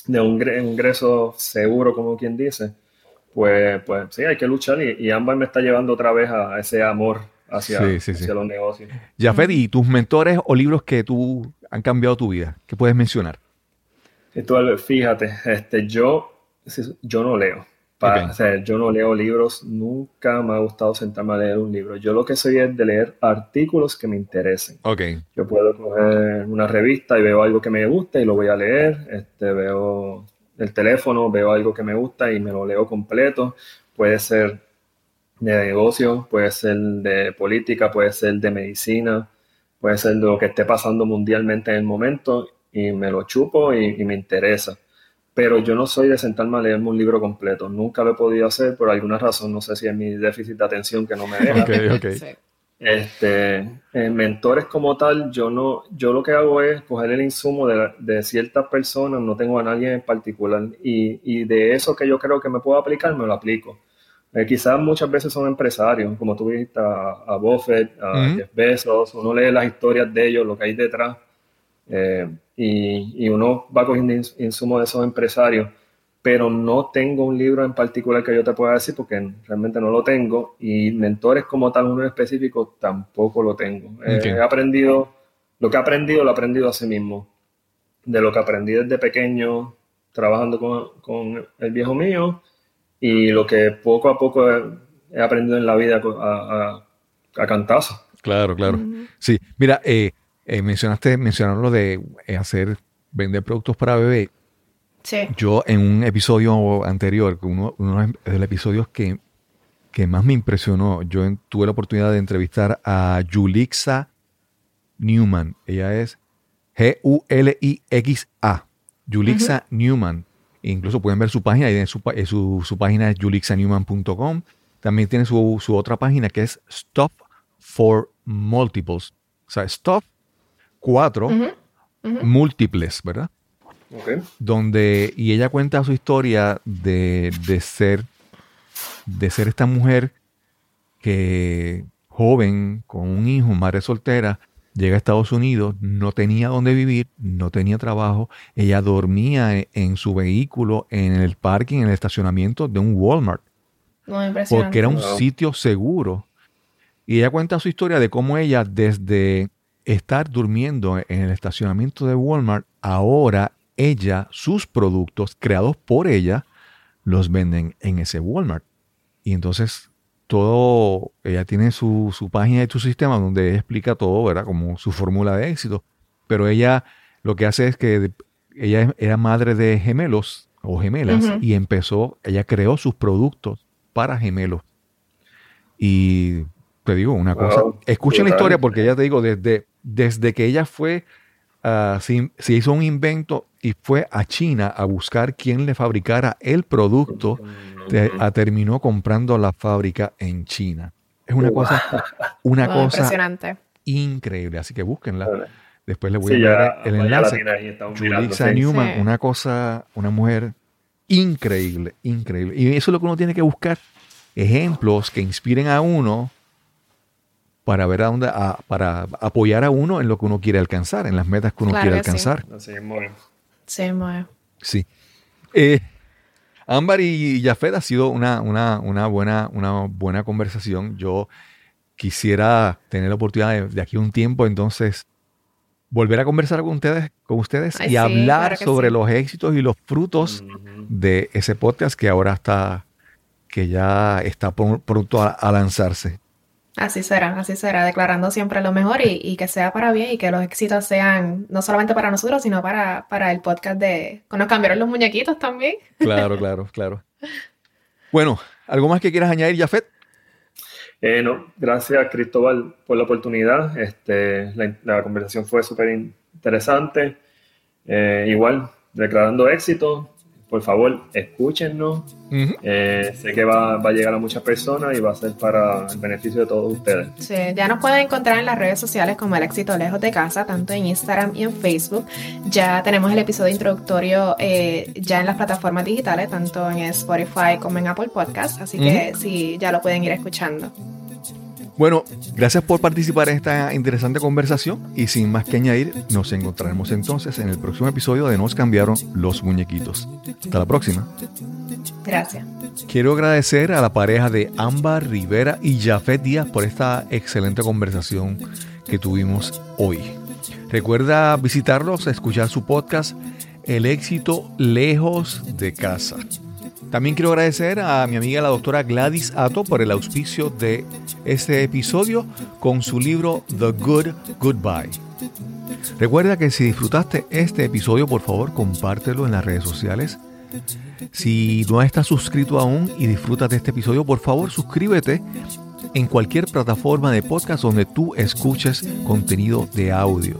de un ingreso seguro, como quien dice, pues, pues sí, hay que luchar y, y ambas me está llevando otra vez a, ese amor hacia, los negocios. Jafet, ¿y tus mentores o libros que tú han cambiado tu vida? ¿Qué puedes mencionar? fíjate, este, yo, yo no leo yo no leo libros, nunca me ha gustado sentarme a leer un libro. Yo lo que soy es de leer artículos que me interesen. Okay. Yo puedo coger una revista y veo algo que me gusta y lo voy a leer. Este, veo el teléfono, veo algo que me gusta y me lo leo completo. Puede ser de negocio, puede ser de política, puede ser de medicina, puede ser de lo que esté pasando mundialmente en el momento y me lo chupo y me interesa pero yo no soy de sentarme a leerme un libro completo. Nunca lo he podido hacer por alguna razón. No sé si es mi déficit de atención que no me deja. Este, mentores como tal, yo no, yo lo que hago es coger el insumo de, ciertas personas, no tengo a nadie en particular, y, de eso que yo creo que me puedo aplicar, me lo aplico. Eh, quizás muchas veces son empresarios, como tú viste a, Buffett, a Jeff Bezos, uno lee las historias de ellos, lo que hay detrás, eh, y, uno va cogiendo insumos de esos empresarios, pero no tengo un libro en particular que yo te pueda decir porque realmente no lo tengo y mentores como tal, uno específico, tampoco lo tengo. Eh, he aprendido, lo que he aprendido lo he aprendido a sí mismo. De lo que aprendí desde pequeño, trabajando con, con el viejo mío y lo que poco a poco he, aprendido en la vida a, a, cantazo. Claro, claro. Sí, mira, eh, eh, mencionaste, mencionaron lo de eh, hacer vender productos para bebé. Sí. Yo en un episodio anterior, uno, uno de los episodios que, que más me impresionó, yo en- tuve la oportunidad de entrevistar a Yulixa Newman. Ella es G-U-L-I-X-A. Yulixa Newman. Incluso pueden ver su página, y en su, eh, su, su página es julixanewman.com. También tiene su, su otra página que es Stop for Multiples. O sea, Stop 4 Ujú, ujú. múltiples, ¿verdad? Ok. donde y ella cuenta su historia de, de ser de ser esta mujer que joven con un hijo madre soltera llega a Estados Unidos no tenía dónde vivir no tenía trabajo ella dormía en, en su vehículo en el parking en el estacionamiento de un Walmart Muy porque era un Wow. sitio seguro. Y ella cuenta su historia de cómo ella, desde estar durmiendo en el estacionamiento de Walmart, ahora ella, sus productos creados por ella, los venden en ese Walmart. Y entonces todo, ella tiene su, su página y su sistema donde ella explica todo, ¿verdad? Como su fórmula de éxito. Pero ella lo que hace es que ella era madre de gemelos o gemelas y empezó, ella creó sus productos para gemelos. Y te digo una Wow, cosa, escuchen la historia porque ya te digo, desde, desde que ella fue, ah, se, se hizo un invento y fue a China a buscar quién le fabricara el producto, te- ah, terminó comprando la fábrica en China. Es una Wow. cosa, una cosa impresionante. increíble, así que búsquenla. Después les voy Sí, a enviar el enlace. Julissa. Newman, Sí. una cosa, una mujer increíble, increíble. Y eso es lo que uno tiene que buscar, ejemplos que inspiren a uno para ver a dónde, a- para apoyar a uno en lo que uno quiere alcanzar, en las metas que uno Claro quiere que sí. alcanzar. Es. Sí, muy. Sí. Eh, Ámbar y Jafet ha sido una, una, una, buena, una buena conversación. Yo quisiera tener la oportunidad de, de aquí a un tiempo, entonces, volver a conversar con ustedes, con ustedes Ay, y sí, hablar claro sobre sí. los éxitos y los frutos de ese podcast que ahora está, que ya está pr- pronto a, a lanzarse. Así será, así será, declarando siempre lo mejor y, y que sea para bien y que los éxitos sean no solamente para nosotros, sino para, para el podcast de... Nos cambiaron los muñequitos también. Claro, claro, claro. Bueno, ¿algo más que quieras añadir, Jafet? Eh, no, gracias Cristóbal por la oportunidad. Este, la, la conversación fue súper interesante. Eh, igual, declarando éxito, por favor, escúchennos. Ujú. Eh, sé que va, va a llegar a muchas personas y va a ser para el beneficio de todos ustedes. Sí, ya nos pueden encontrar en las redes sociales como El Éxito Lejos de Casa, tanto en Instagram y en Facebook. Ya tenemos el episodio introductorio eh, ya en las plataformas digitales, tanto en Spotify como en Apple Podcast, así que sí, ya lo pueden ir escuchando. Bueno, gracias por participar en esta interesante conversación y sin más que añadir, nos encontraremos entonces en el próximo episodio de Nos cambiaron los muñequitos. Hasta la próxima. Gracias. Quiero agradecer a la pareja de Ámbar Rivera y Jafet Díaz por esta excelente conversación que tuvimos hoy. Recuerda visitarlos, escuchar su podcast El éxito lejos de casa. También quiero agradecer a mi amiga la doctora Gladys Ato por el auspicio de este episodio con su libro The Good Goodbye. Recuerda que si disfrutaste este episodio, por favor, compártelo en las redes sociales. Si no estás suscrito aún y disfrutas de este episodio, por favor, suscríbete en cualquier plataforma de podcast donde tú escuches contenido de audio.